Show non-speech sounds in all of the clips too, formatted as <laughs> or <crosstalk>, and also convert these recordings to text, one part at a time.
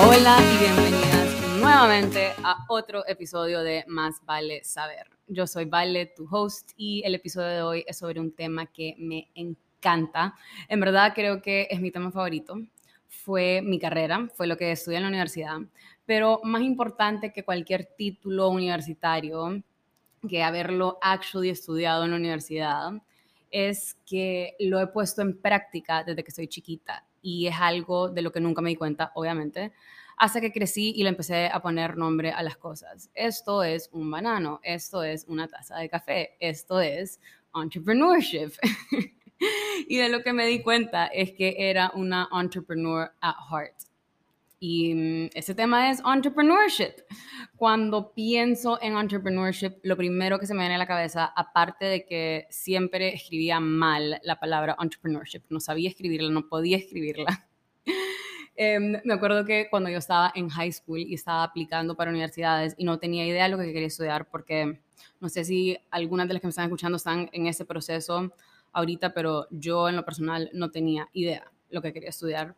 Hola, y bienvenidas nuevamente a otro episodio de Más vale saber. Yo soy Vale, tu host, y el episodio de hoy es sobre un tema que me encanta. En verdad creo que es mi tema favorito. Fue mi carrera, fue lo que estudié en la universidad, pero más importante que cualquier título universitario, que haberlo actually estudiado en la universidad, es que lo he puesto en práctica desde que soy chiquita y es algo de lo que nunca me di cuenta, obviamente, hasta que crecí y le empecé a poner nombre a las cosas. Esto es un banano, esto es una taza de café, esto es entrepreneurship. <laughs> y de lo que me di cuenta es que era una entrepreneur at heart. Y mm, ese tema es entrepreneurship. Cuando pienso en entrepreneurship, lo primero que se me viene a la cabeza, aparte de que siempre escribía mal la palabra entrepreneurship, no sabía escribirla, no podía escribirla. <laughs> Em, me acuerdo que cuando yo estaba en high school y estaba aplicando para universidades y no tenía idea de lo que quería estudiar, porque no sé si algunas de las que me están escuchando están en ese proceso ahorita, pero yo en lo personal no tenía idea lo que quería estudiar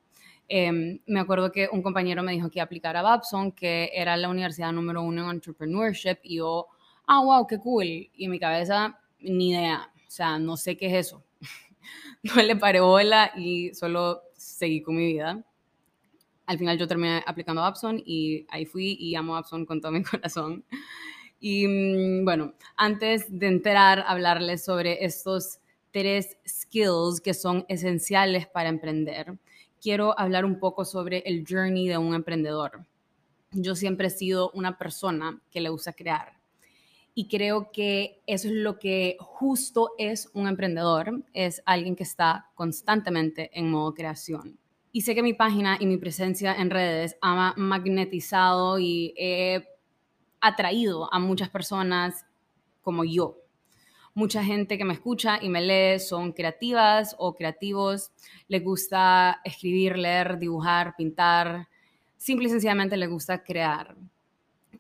Em, me acuerdo que un compañero me dijo que iba a Babson, que era la universidad número uno en entrepreneurship, y yo, ah, wow, qué cool. Y en mi cabeza, ni idea, o sea, no sé qué es eso. <laughs> no le paré bola y solo seguí con mi vida. Al final yo terminé aplicando a Babson y ahí fui y amo a Babson con todo mi <laughs> corazón. Y mm, bueno, antes de entrar a hablarles sobre estos tres skills que son esenciales para emprender, quiero hablar un poco sobre el journey de un emprendedor. Yo siempre he sido una persona que le gusta crear y creo que eso es lo que justo es un emprendedor, es alguien que está constantemente en modo creación. Y sé que mi página y mi presencia en redes ha magnetizado y he atraído a muchas personas como yo, mucha gente que me escucha y me lee son creativas o creativos, les gusta escribir, leer, dibujar, pintar, simple y sencillamente les gusta crear.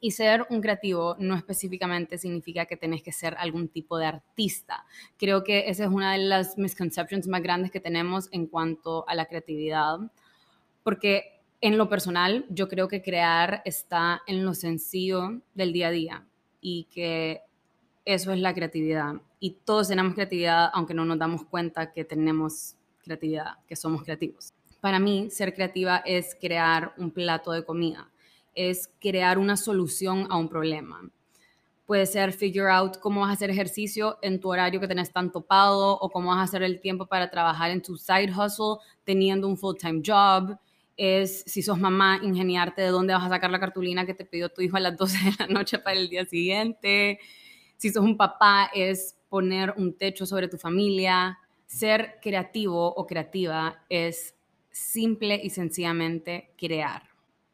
Y ser un creativo no específicamente significa que tenés que ser algún tipo de artista. Creo que esa es una de las misconceptions más grandes que tenemos en cuanto a la creatividad, porque en lo personal yo creo que crear está en lo sencillo del día a día y que eso es la creatividad. Y todos tenemos creatividad, aunque no nos damos cuenta que tenemos creatividad, que somos creativos. Para mí, ser creativa es crear un plato de comida, es crear una solución a un problema. Puede ser figure out cómo vas a hacer ejercicio en tu horario que tenés tan topado o cómo vas a hacer el tiempo para trabajar en tu side hustle teniendo un full-time job. Es, si sos mamá, ingeniarte de dónde vas a sacar la cartulina que te pidió tu hijo a las 12 de la noche para el día siguiente si sos un papá, es poner un techo sobre tu familia. Ser creativo o creativa es simple y sencillamente crear.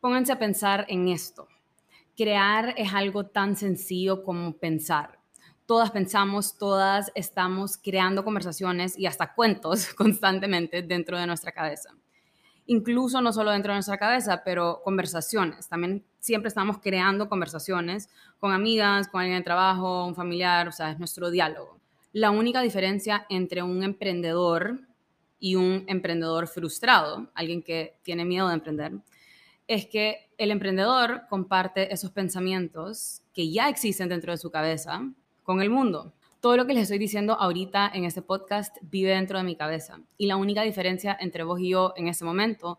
Pónganse a pensar en esto. Crear es algo tan sencillo como pensar. Todas pensamos, todas estamos creando conversaciones y hasta cuentos <laughs> constantemente dentro de nuestra cabeza incluso no solo dentro de nuestra cabeza, pero conversaciones. También siempre estamos creando conversaciones con amigas, con alguien de trabajo, un familiar, o sea, es nuestro diálogo. La única diferencia entre un emprendedor y un emprendedor frustrado, alguien que tiene miedo de emprender, es que el emprendedor comparte esos pensamientos que ya existen dentro de su cabeza con el mundo todo lo que les estoy diciendo ahorita en este podcast vive dentro de mi cabeza. Y la única diferencia entre vos y yo en ese momento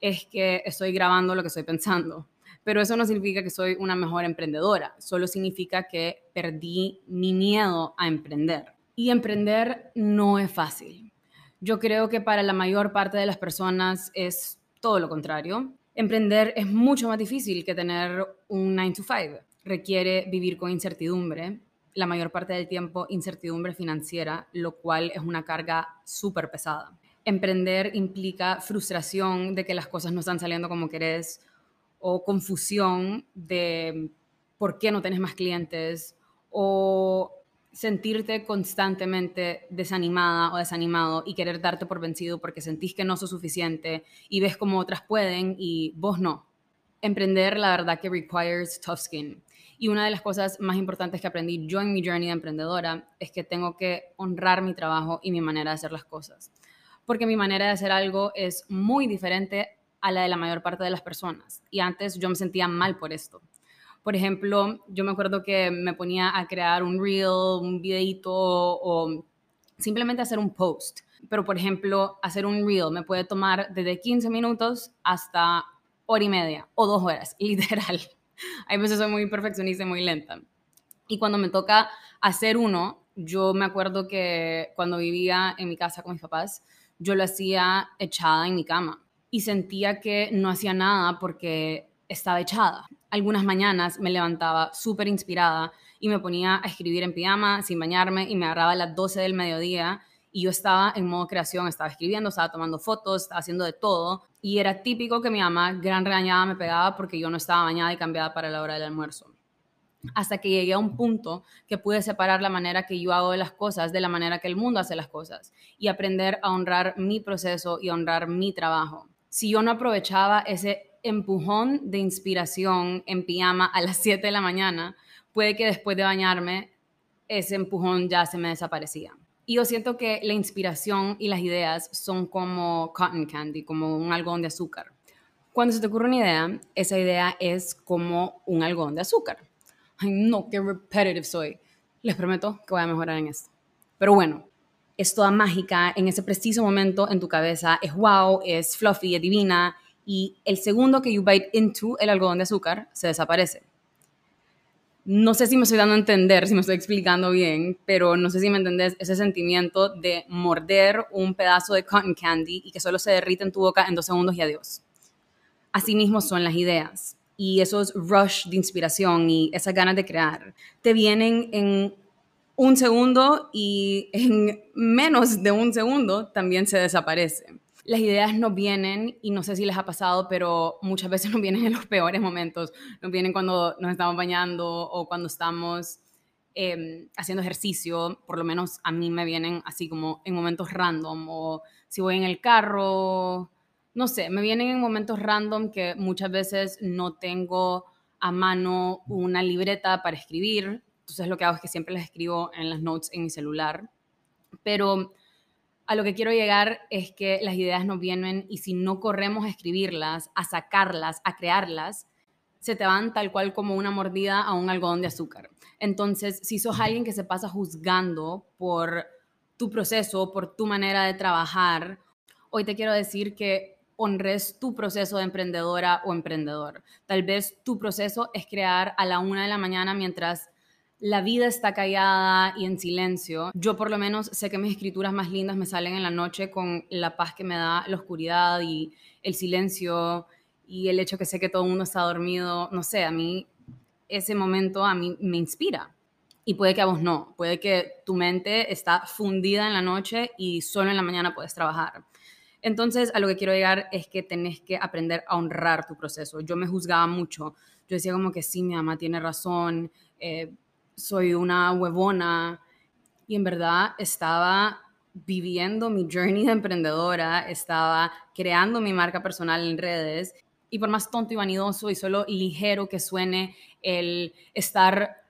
es que estoy grabando lo que estoy pensando. Pero eso no significa que soy una mejor emprendedora, solo significa que perdí mi miedo a emprender. Y emprender no es fácil. Yo creo que para la mayor parte de las personas es todo lo contrario. Emprender es mucho más difícil que tener un 9 to 5. Requiere vivir con incertidumbre, la mayor parte del tiempo incertidumbre financiera, lo cual es una carga súper pesada. Emprender implica frustración de que las cosas no están saliendo como querés o confusión de por qué no tenés más clientes o sentirte constantemente desanimada o desanimado y querer darte por vencido porque sentís que no sos suficiente y ves como otras pueden y vos no. Emprender, la verdad que requires tough skin. Y una de las cosas más importantes que aprendí yo en mi journey de emprendedora es que tengo que honrar mi trabajo y mi manera de hacer las cosas. Porque mi manera de hacer algo es muy diferente a la de la mayor parte de las personas. Y antes yo me sentía mal por esto. Por ejemplo, yo me acuerdo que me ponía a crear un reel, un videito o simplemente hacer un post. Pero, por ejemplo, hacer un reel me puede tomar desde 15 minutos hasta hora y media o dos horas, <laughs> literal. Hay veces soy muy perfeccionista y muy lenta. Y cuando me toca hacer uno, yo me acuerdo que cuando vivía en mi casa con mis papás, yo lo hacía echada en mi cama y sentía que no hacía nada porque estaba echada. Algunas mañanas me levantaba súper inspirada y me ponía a escribir en pijama sin bañarme y me agarraba a las 12 del mediodía y yo estaba en modo creación, estaba escribiendo, estaba tomando fotos, estaba haciendo de todo y era típico que mi mamá gran regañada me pegaba porque yo no estaba bañada y cambiada para la hora del almuerzo. Hasta que llegué a un punto que pude separar la manera que yo hago de las cosas de la manera que el mundo hace las cosas y aprender a honrar mi proceso y honrar mi trabajo. Si yo no aprovechaba ese empujón de inspiración en pijama a las 7 de la mañana, puede que después de bañarme ese empujón ya se me desaparecía. Y yo siento que la inspiración y las ideas son como cotton candy, como un algodón de azúcar. Cuando se te ocurre una idea, esa idea es como un algodón de azúcar. Ay, no, qué repetitive soy. Les prometo que voy a mejorar en esto. Pero bueno, es toda mágica en ese preciso momento en tu cabeza. Es wow, es fluffy, es divina. Y el segundo que you bite into el algodón de azúcar, se desaparece no sé si me estoy dando a entender, si me estoy explicando bien, pero no sé si me entendés ese sentimiento de morder un pedazo de cotton candy y que solo se derrite en tu boca en dos segundos y adiós. Así mismo son las ideas. Y esos rush de inspiración y esas ganas de crear. Te vienen en un segundo y en menos de un segundo también se desaparecen las ideas nos vienen, y no sé si les ha pasado, pero muchas veces <laughs> nos vienen en los peores momentos. Nos vienen cuando nos estamos bañando o cuando estamos em, haciendo ejercicio. Por lo menos a mí me vienen así como en momentos random. O si voy en el carro, no sé, me vienen en momentos random que muchas veces no tengo a mano una libreta para escribir. Entonces lo que hago es que siempre las escribo en las notes en mi celular. Pero a lo que quiero llegar es que las ideas no vienen y si no corremos a escribirlas, a sacarlas, a crearlas, se te van tal cual como una mordida a un algodón de azúcar. Entonces, si sos alguien que se pasa juzgando por tu proceso, por tu manera de trabajar, hoy te quiero decir que honres tu proceso de emprendedora o emprendedor. Tal vez tu proceso es crear a la una de la mañana mientras la vida está callada y en silencio. Yo por lo menos sé que mis escrituras más lindas me salen en la noche con la paz que me da la oscuridad y el silencio y el hecho que sé que todo el mundo está dormido. No sé, a mí ese momento a mí me inspira. Y puede que a vos no, puede que tu mente está fundida en la noche y solo en la mañana puedes trabajar. Entonces, a lo que quiero llegar es que tenés que aprender a honrar tu proceso. Yo me juzgaba mucho. Yo decía como que sí, mi mamá tiene razón. Eh, soy una huevona y en verdad estaba viviendo mi journey de emprendedora, estaba creando mi marca personal en redes y por más tonto y vanidoso y solo ligero que suene el estar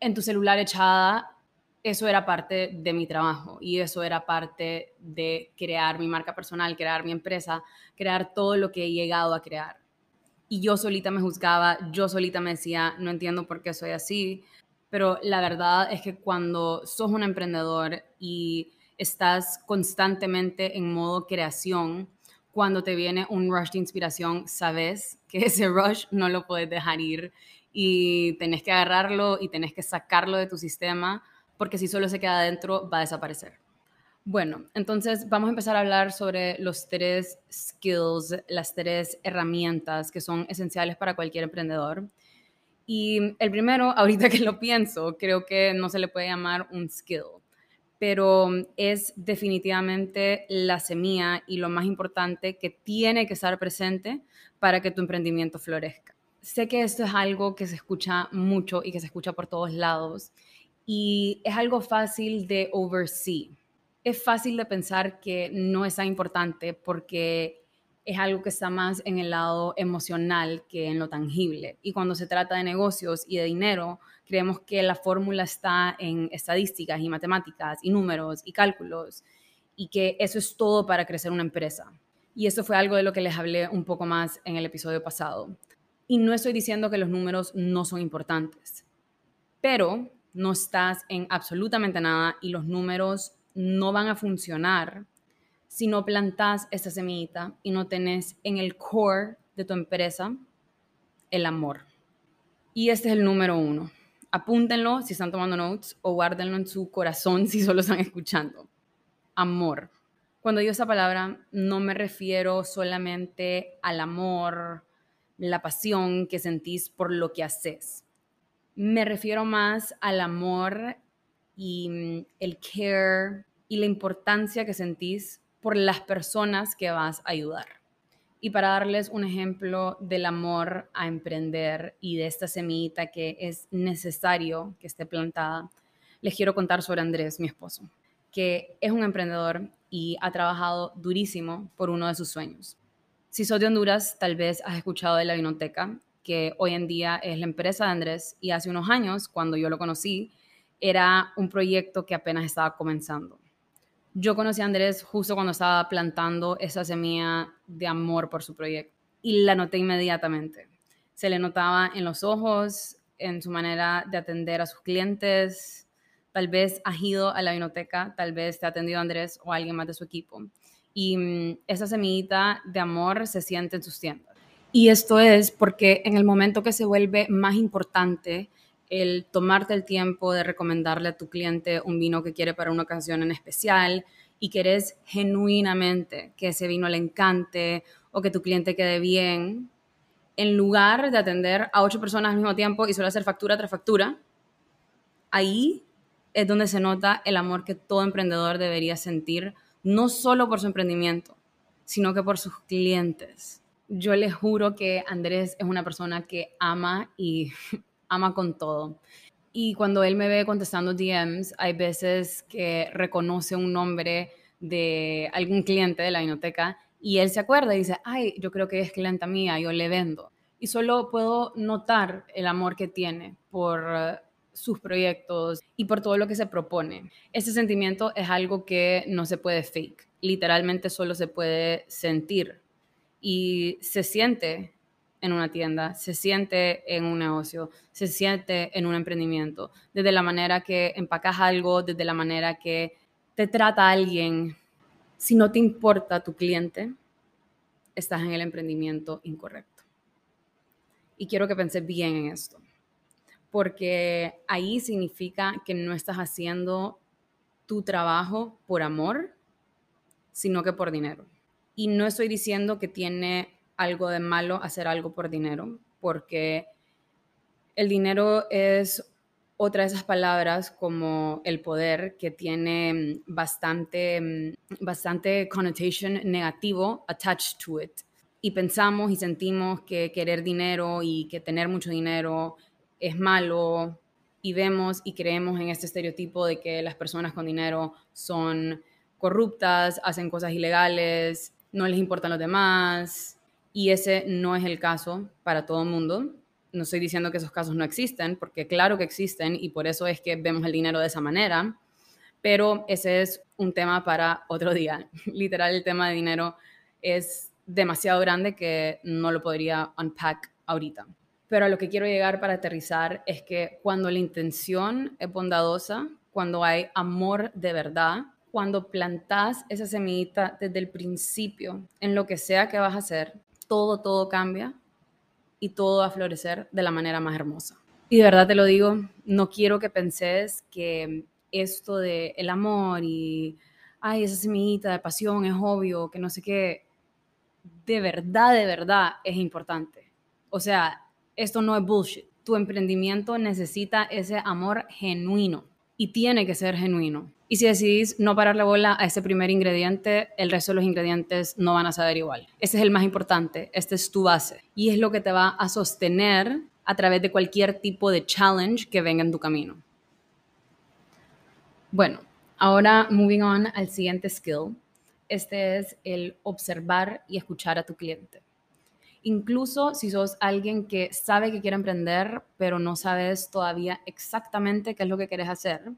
en tu celular echada, eso era parte de mi trabajo y eso era parte de crear mi marca personal, crear mi empresa, crear todo lo que he llegado a crear. Y yo solita me juzgaba, yo solita me decía, no entiendo por qué soy así, pero la verdad es que cuando sos un emprendedor y estás constantemente en modo creación, cuando te viene un rush de inspiración, sabes <laughs> que ese rush no lo puedes dejar ir y tenés que agarrarlo y tenés que sacarlo de tu sistema porque si solo se queda adentro va a desaparecer. Bueno, entonces vamos a empezar a hablar sobre los tres skills, las tres herramientas que son esenciales para cualquier emprendedor. Y el primero, ahorita que lo pienso, creo que no se le puede llamar un skill, pero es definitivamente la semilla y lo más importante que tiene que estar presente para que tu emprendimiento florezca. Sé que esto es algo que se escucha mucho y que se escucha por todos lados y es algo fácil de oversee. Es fácil de pensar que no es tan importante porque es algo que está más en el lado emocional que en lo tangible. Y cuando se trata de negocios y de dinero, creemos que la fórmula está en estadísticas y matemáticas y números y cálculos y que eso es todo para crecer una empresa. Y eso fue algo de lo que les hablé un poco más en el episodio pasado. Y no estoy diciendo que los números no son importantes, pero no estás en absolutamente nada y los números no van a funcionar si no plantas esta semillita y no tenés en el core de tu empresa el amor. Y este es el número uno. Apúntenlo si están tomando notes o guárdenlo en su corazón si solo están escuchando. Amor. Cuando digo esa palabra, no me refiero solamente al amor, la pasión que sentís por lo que haces. Me refiero más al amor y mm, el care y la importancia que sentís por las personas que vas a ayudar. Y para darles un ejemplo del amor a emprender y de esta semillita que es necesario que esté plantada, les quiero contar sobre Andrés, mi esposo, que es un emprendedor y ha trabajado durísimo por uno de sus sueños. Si sos de Honduras, tal vez has escuchado de la Vinoteca, que hoy en día es la empresa de Andrés y hace unos años, cuando yo lo conocí, era un proyecto que apenas estaba comenzando. Yo conocí a Andrés justo cuando estaba plantando esa semilla de amor por su proyecto y la noté inmediatamente. Se le notaba en los ojos, en su manera de atender a sus clientes. Tal vez has ido a la biblioteca, tal vez te ha atendido Andrés o alguien más de su equipo. Y mm, esa semillita de amor se siente en sus tiendas. Y esto es porque en el momento que se vuelve más importante el tomarte el tiempo de recomendarle a tu cliente un vino que quiere para una ocasión en especial y querés genuinamente que ese vino le encante o que tu cliente quede bien, en lugar de atender a ocho personas al mismo tiempo y solo hacer factura tras factura, ahí es donde se nota el amor que todo emprendedor debería sentir, no solo por su emprendimiento, sino que por sus clientes. Yo les juro que Andrés es una persona que ama y <laughs> ama con todo. Y cuando él me ve contestando DMs, hay veces que reconoce un nombre de algún cliente de la biblioteca y él se acuerda y dice, ay, yo creo que es clienta mía, yo le vendo. Y solo puedo notar el amor que tiene por eh, sus proyectos y por todo lo que se propone. Ese sentimiento es algo que no se puede fake, literalmente solo se puede sentir y se siente en una tienda, se siente en un negocio, se siente en un emprendimiento, desde la manera que empacas algo, desde la manera que te trata alguien. Si no te importa tu cliente, estás en el emprendimiento incorrecto. Y quiero que penses bien en esto, porque ahí significa que no estás haciendo tu trabajo por amor, sino que por dinero. Y no estoy diciendo que tiene algo de malo hacer algo por dinero, porque el dinero es otra de esas palabras como el poder que tiene bastante, bastante connotation negativo attached to it. Y pensamos y sentimos que querer dinero y que tener mucho dinero es malo y vemos y creemos en este estereotipo de que las personas con dinero son corruptas, hacen cosas ilegales, no les importan los demás, y ese no es el caso para todo el mundo. No estoy diciendo que esos casos no existen, porque claro que existen y por eso es que vemos el dinero de esa manera, pero ese es un tema para otro día. <laughs> Literal, el tema de dinero es demasiado grande que no lo podría unpack ahorita. Pero a lo que quiero llegar para aterrizar es que cuando la intención es bondadosa, cuando hay amor de verdad, cuando plantas esa semillita desde el principio en lo que sea que vas a hacer, todo, todo cambia y todo va a florecer de la manera más hermosa. Y de verdad te lo digo, no quiero que penses que esto de el amor y, ay, esa semillita de pasión es obvio, que no sé qué, de verdad, de verdad es importante. O sea, esto no es bullshit. Tu emprendimiento necesita ese amor genuino y tiene que ser genuino. Y si decidís no parar la bola a ese primer ingrediente, el resto de los ingredientes no van a saber igual. Ese es el más importante, esta es tu base y es lo que te va a sostener a través de cualquier tipo de challenge que venga en tu camino. Bueno, ahora moving on al siguiente skill. Este es el observar y escuchar a tu cliente. Incluso si sos alguien que sabe que quiere emprender, pero no sabes todavía exactamente qué es lo que quieres hacer,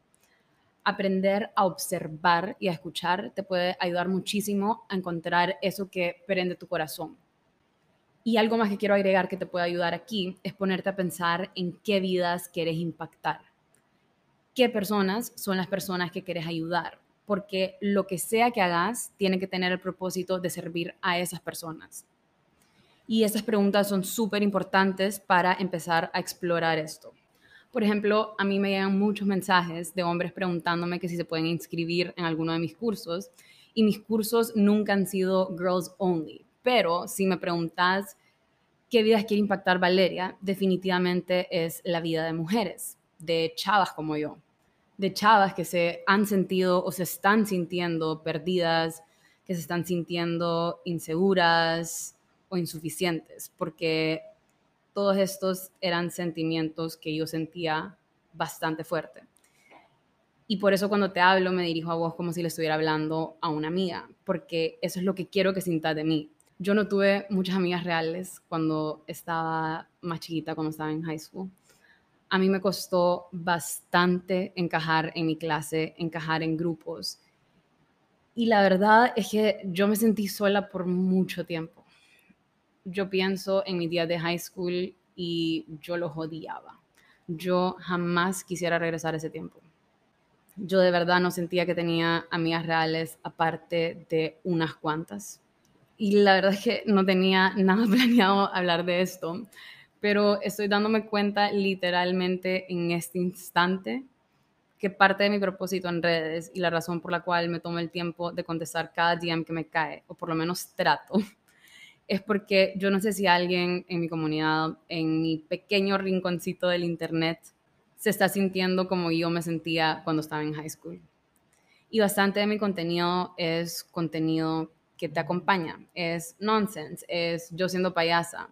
aprender a observar y a escuchar te puede ayudar muchísimo a encontrar eso que prende tu corazón. Y algo más que quiero agregar que te puede ayudar aquí es ponerte a pensar en qué vidas quieres impactar. ¿Qué personas son las personas que quieres ayudar? Porque lo que sea que hagas tiene que tener el propósito de servir a esas personas. Y esas preguntas son súper importantes para empezar a explorar esto. Por ejemplo, a mí me llegan muchos mensajes de hombres preguntándome que si se pueden inscribir en alguno de mis cursos y mis cursos nunca han sido girls only. Pero si me preguntas qué vidas quiere impactar Valeria, definitivamente es la vida de mujeres, de chavas como yo, de chavas que se han sentido o se están sintiendo perdidas, que se están sintiendo inseguras o insuficientes, porque todos estos eran sentimientos que yo sentía bastante fuerte. Y por eso cuando te hablo me dirijo a vos como si le estuviera hablando a una amiga, porque eso es lo que quiero que sintas de mí. Yo no tuve muchas amigas reales cuando estaba más chiquita, cuando estaba en high school. A mí me costó bastante encajar en mi clase, encajar en grupos. Y la verdad es que yo me sentí sola por mucho tiempo yo pienso en mi día de high school y yo los odiaba. Yo jamás quisiera regresar a ese tiempo. Yo de verdad no sentía que tenía amigas reales aparte de unas cuantas. Y la verdad es que no tenía nada <laughs> planeado hablar de esto, pero estoy dándome cuenta literalmente en este instante que parte de mi propósito en redes y la razón por la cual me tomo el tiempo de contestar cada DM que me cae, o por lo menos trato, es porque yo no sé si alguien en mi comunidad, en mi pequeño rinconcito del Internet, se está sintiendo como yo me sentía cuando estaba en high school. Y bastante de mi contenido es contenido que te acompaña, es nonsense, es yo siendo payasa.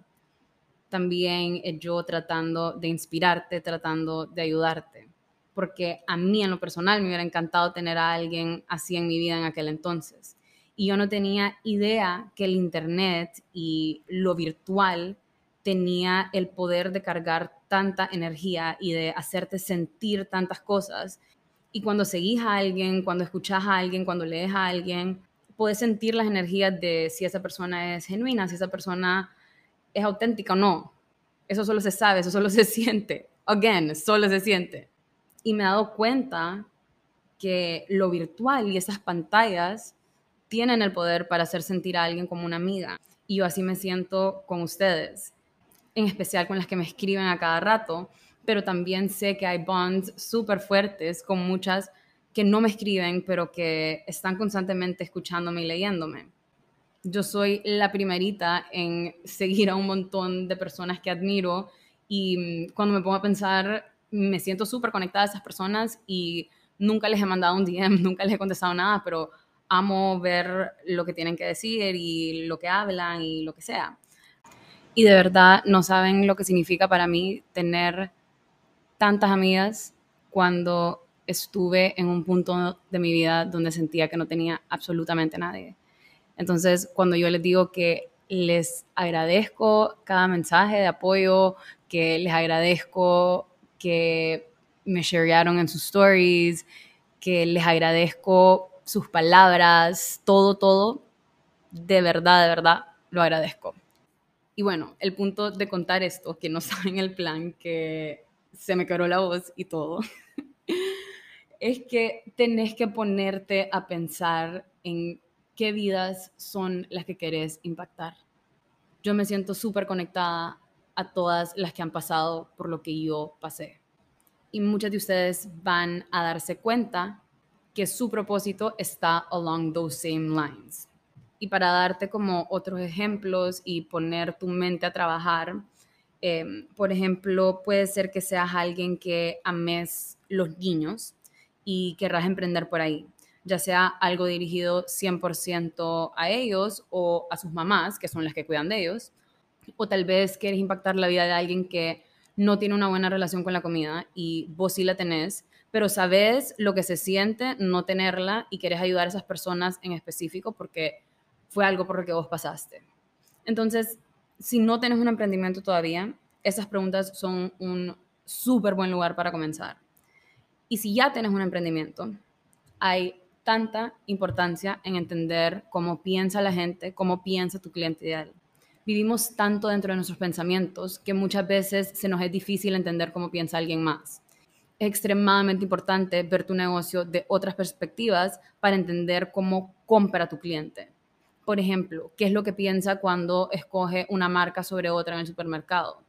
También es yo tratando de inspirarte, tratando de ayudarte. Porque a mí en lo personal me hubiera encantado tener a alguien así en mi vida en aquel entonces y yo no tenía idea que el Internet y lo virtual tenía el poder de cargar tanta energía y de hacerte sentir tantas cosas. Y cuando seguís a alguien, cuando escuchas a alguien, cuando lees a alguien, puedes sentir las energías de si esa persona es genuina, si esa persona es auténtica o no. Eso solo se sabe, eso solo se <laughs> siente. Again, solo se siente. Y me he dado cuenta que lo virtual y esas pantallas tienen el poder para hacer sentir a alguien como una amiga. Y yo así me siento con ustedes, en especial con las que me escriben a cada rato, pero también sé que hay bonds súper fuertes con muchas que no me escriben, pero que están constantemente escuchándome y leyéndome. Yo soy la primerita en seguir a un montón de personas que admiro y mm, cuando me pongo a pensar, me siento súper conectada a esas personas y nunca les he mandado un DM, <laughs> nunca les he contestado nada, pero amo ver lo que tienen que decir y lo que hablan y lo que sea. Y de verdad no saben lo que significa para mí tener tantas amigas cuando estuve en un punto de mi vida donde sentía que no tenía absolutamente nadie. Entonces, cuando yo les digo que les agradezco cada mensaje de apoyo, que les agradezco que me sharearon en sus stories, que les agradezco sus palabras, todo, todo, de verdad, de verdad, lo agradezco. Y bueno, el punto de contar esto, que no <laughs> saben el plan, que se me quebró la voz y todo, <laughs> es que tenés que ponerte a pensar en qué vidas son las que querés impactar. Yo me siento súper conectada a todas las que han pasado por lo que yo pasé. Y muchas de ustedes van a darse cuenta que su propósito está along those same lines. Y para darte como otros ejemplos y poner tu mente a trabajar, em, por ejemplo, puede ser que seas alguien que ames los niños y querrás emprender por ahí, ya sea algo dirigido 100% a ellos o a sus mamás, que son las que cuidan de ellos, o tal vez quieres impactar la vida de alguien que no tiene una buena relación con la comida y vos sí la tenés pero sabes lo que se siente no tenerla y quieres ayudar a esas personas en específico porque fue algo por lo que vos pasaste. Entonces, si no tienes un emprendimiento todavía, esas preguntas son un súper buen lugar para comenzar. Y si ya tienes un emprendimiento, hay tanta importancia en entender cómo piensa la gente, cómo piensa tu cliente ideal. Vivimos tanto dentro de nuestros pensamientos que muchas veces se nos es difícil entender cómo piensa alguien más. Es extremadamente importante ver tu negocio de otras perspectivas para entender cómo compra tu cliente. Por ejemplo, ¿qué es lo que piensa cuando escoge una marca sobre otra en el supermercado?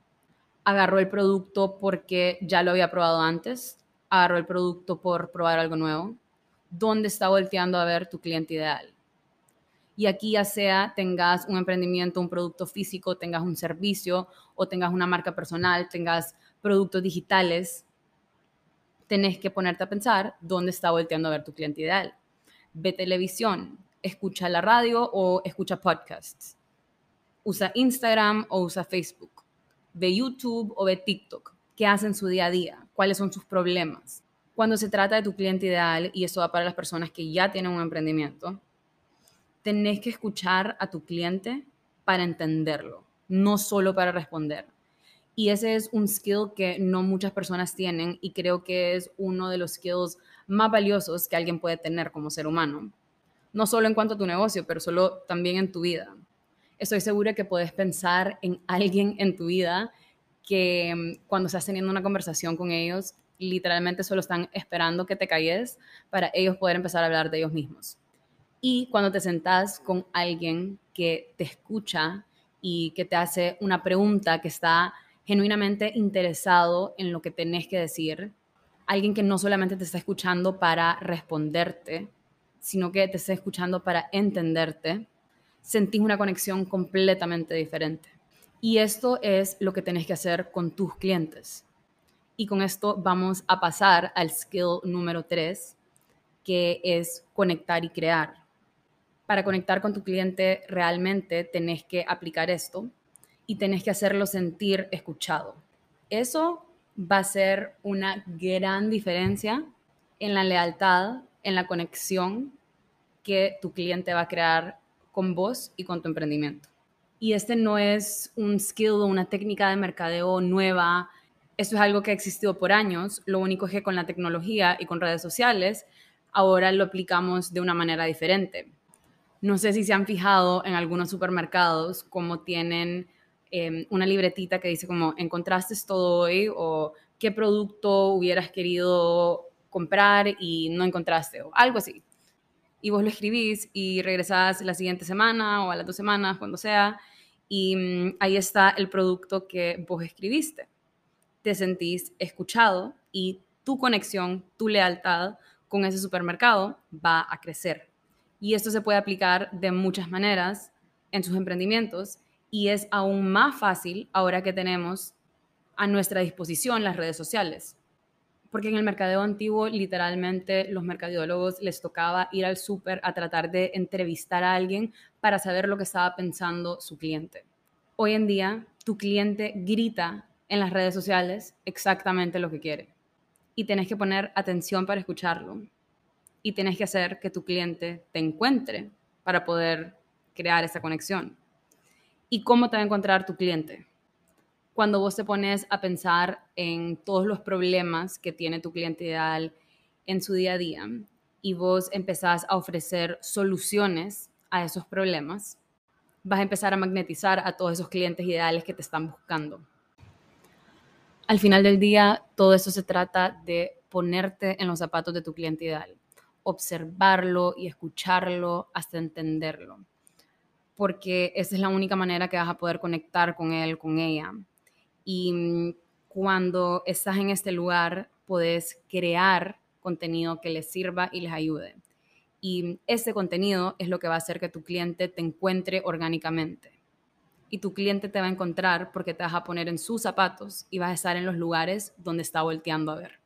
¿Agarró el producto porque ya lo había probado antes? ¿Agarró el producto por probar algo nuevo? ¿Dónde está volteando a ver tu cliente ideal? Y aquí ya sea tengas un emprendimiento, un producto físico, tengas un servicio o tengas una marca personal, tengas productos digitales, tenés que ponerte a pensar dónde está volteando a ver tu cliente ideal. Ve televisión, escucha la radio o escucha podcasts. Usa Instagram o usa Facebook. Ve YouTube o ve TikTok. ¿Qué hacen su día a día? ¿Cuáles son sus problemas? Cuando se trata de tu cliente ideal, y eso va para las personas que ya tienen un emprendimiento, tenés que escuchar a tu cliente para entenderlo, no solo para responder. Y ese es un skill que no muchas personas tienen y creo que es uno de los skills más valiosos que alguien puede tener como ser humano no solo en cuanto a tu negocio, pero solo también en tu vida. Estoy segura que puedes pensar en alguien en tu vida que mm, cuando estás teniendo una conversación con ellos, literalmente solo están esperando que te calles para ellos poder empezar a hablar de ellos mismos. Y cuando te sentás con alguien que te escucha y que te hace una pregunta que está genuinamente interesado en lo que tenés que decir, alguien que no solamente te está escuchando para responderte, sino que te esté escuchando para entenderte, sentís una conexión completamente diferente. Y esto es lo que tenés que hacer con tus clientes. Y con esto vamos a pasar al skill número tres, que es conectar y crear. Para conectar con tu cliente realmente tenés que aplicar esto y tenés que hacerlo sentir escuchado. Eso va a ser una gran diferencia en la lealtad en la conexión que tu cliente va a crear con vos y con tu emprendimiento. Y este no es un skill o una técnica de mercadeo nueva. Esto es algo que ha existido por años. Lo único es que con la tecnología y con redes sociales ahora lo aplicamos de una manera diferente. No sé si se han fijado en algunos supermercados como tienen em, una libretita que dice como encontraste todo hoy o qué producto hubieras querido comprar y no encontraste o algo así. Y vos lo escribís y regresás la siguiente semana o a las dos semanas, cuando sea, y mm, ahí está el producto que vos escribiste. Te sentís escuchado y tu conexión, tu lealtad con ese supermercado va a crecer. Y esto se puede aplicar de muchas maneras en sus emprendimientos y es aún más fácil ahora que tenemos a nuestra disposición las redes sociales. Porque en el mercadeo antiguo literalmente los mercadólogos les tocaba ir al súper a tratar de entrevistar a alguien para saber lo que estaba pensando su cliente. Hoy en día tu cliente grita en las redes sociales exactamente lo que quiere. Y tenés que poner atención para escucharlo y tenés que hacer que tu cliente te encuentre para poder crear esa conexión. ¿Y cómo te va a encontrar tu cliente? cuando vos te pones a pensar en todos los problemas que tiene tu cliente ideal en su día a día y vos empezás a ofrecer soluciones a esos problemas, vas a empezar a magnetizar a todos esos clientes ideales que te están buscando. Al final del día, todo eso se trata de ponerte en los zapatos de tu cliente ideal, observarlo y escucharlo hasta entenderlo, porque esa es la única manera que vas a poder conectar con él, con ella y mm, cuando estás en este lugar, puedes crear contenido que les sirva y les ayude. Y ese contenido es lo que va a hacer que tu cliente te encuentre orgánicamente. Y tu cliente te va a encontrar porque te vas a poner en sus zapatos y vas a estar en los lugares donde está volteando a ver.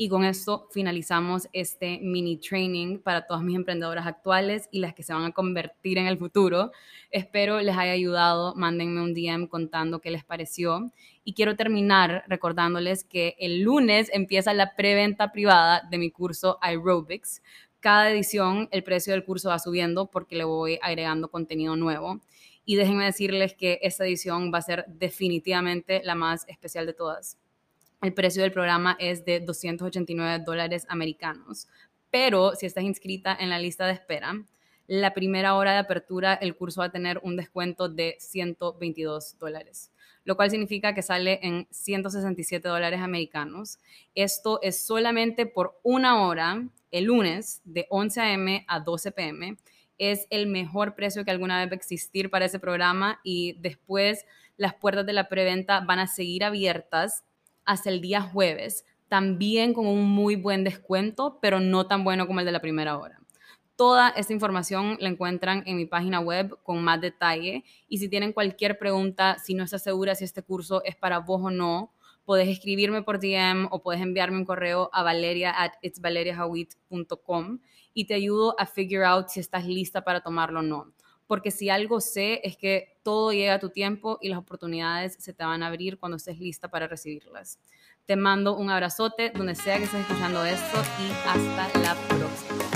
Y con esto finalizamos este mini training para todas mis emprendedoras actuales y las que se van a convertir en el futuro. Espero les haya ayudado. Mándenme un DM contando qué les pareció. Y quiero terminar recordándoles que el lunes empieza la preventa privada de mi curso Aerobics. Cada edición el precio del curso va subiendo porque le voy agregando contenido nuevo. Y déjenme decirles que esta edición va a ser definitivamente la más especial de todas el precio del programa es de 289 dólares americanos. Pero si estás inscrita en la lista de espera, la primera hora de apertura el curso va a tener un descuento de 122 dólares, lo cual significa que sale en 167 dólares americanos. Esto es solamente por una hora el lunes de 11 a.m. a 12 p.m. Es el mejor precio que alguna vez va a existir para ese programa y después las puertas de la preventa van a seguir abiertas hasta el día jueves, también con un muy buen descuento, pero no tan bueno como el de la primera hora. Toda esta información la encuentran en mi página web con más detalle y si tienen cualquier pregunta, si no estás segura si este curso es para vos o no, puedes escribirme por DM o puedes enviarme un correo a valeria at itsvaleriahawit.com y te ayudo a figure out si estás lista para tomarlo o no. Porque si algo sé es que todo llega a tu tiempo y las oportunidades se te van a abrir cuando estés lista para recibirlas. Te mando un abrazote donde sea que estés escuchando esto y hasta la próxima.